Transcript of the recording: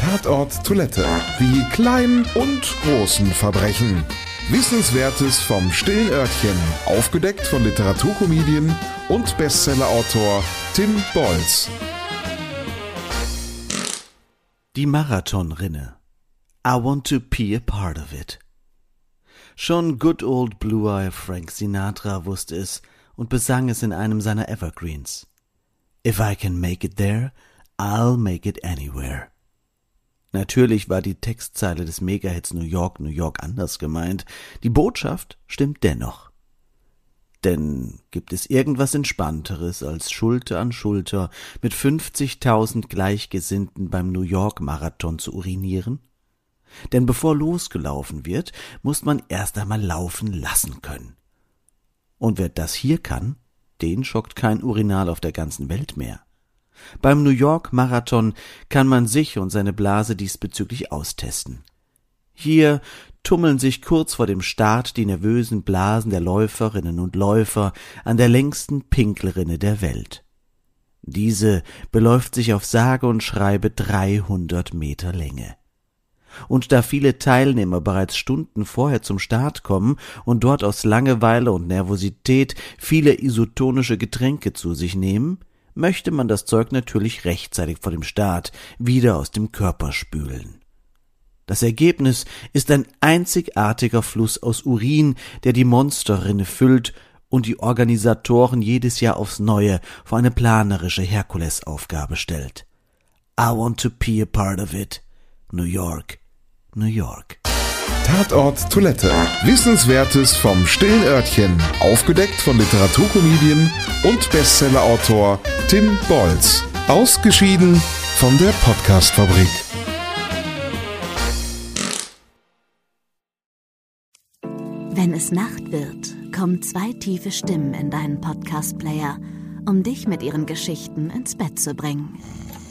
Tatort Toilette. Die kleinen und großen Verbrechen. Wissenswertes vom stillen Örtchen. Aufgedeckt von Literaturkomedien und Bestsellerautor Tim Bolz. Die Marathonrinne. I want to be a part of it. Schon good old Blue-Eye Frank Sinatra wusste es und besang es in einem seiner Evergreens. If I can make it there, I'll make it anywhere. Natürlich war die Textzeile des Megahits New York, New York anders gemeint. Die Botschaft stimmt dennoch. Denn gibt es irgendwas Entspannteres, als Schulter an Schulter mit 50.000 Gleichgesinnten beim New York Marathon zu urinieren? Denn bevor losgelaufen wird, muss man erst einmal laufen lassen können. Und wer das hier kann, den schockt kein Urinal auf der ganzen Welt mehr. Beim New York Marathon kann man sich und seine Blase diesbezüglich austesten. Hier tummeln sich kurz vor dem Start die nervösen Blasen der Läuferinnen und Läufer an der längsten Pinkelrinne der Welt. Diese beläuft sich auf sage und schreibe dreihundert Meter Länge. Und da viele Teilnehmer bereits Stunden vorher zum Start kommen und dort aus Langeweile und Nervosität viele isotonische Getränke zu sich nehmen, möchte man das Zeug natürlich rechtzeitig vor dem Start wieder aus dem Körper spülen. Das Ergebnis ist ein einzigartiger Fluss aus Urin, der die Monsterrinne füllt und die Organisatoren jedes Jahr aufs Neue vor eine planerische Herkulesaufgabe stellt. I want to be a part of it. New York, New York. Tatort Toilette. Wissenswertes vom stillen Örtchen. Aufgedeckt von Literaturkomedien und Bestsellerautor Tim Bolz. Ausgeschieden von der Podcastfabrik. Wenn es Nacht wird, kommen zwei tiefe Stimmen in deinen Podcast-Player, um dich mit ihren Geschichten ins Bett zu bringen.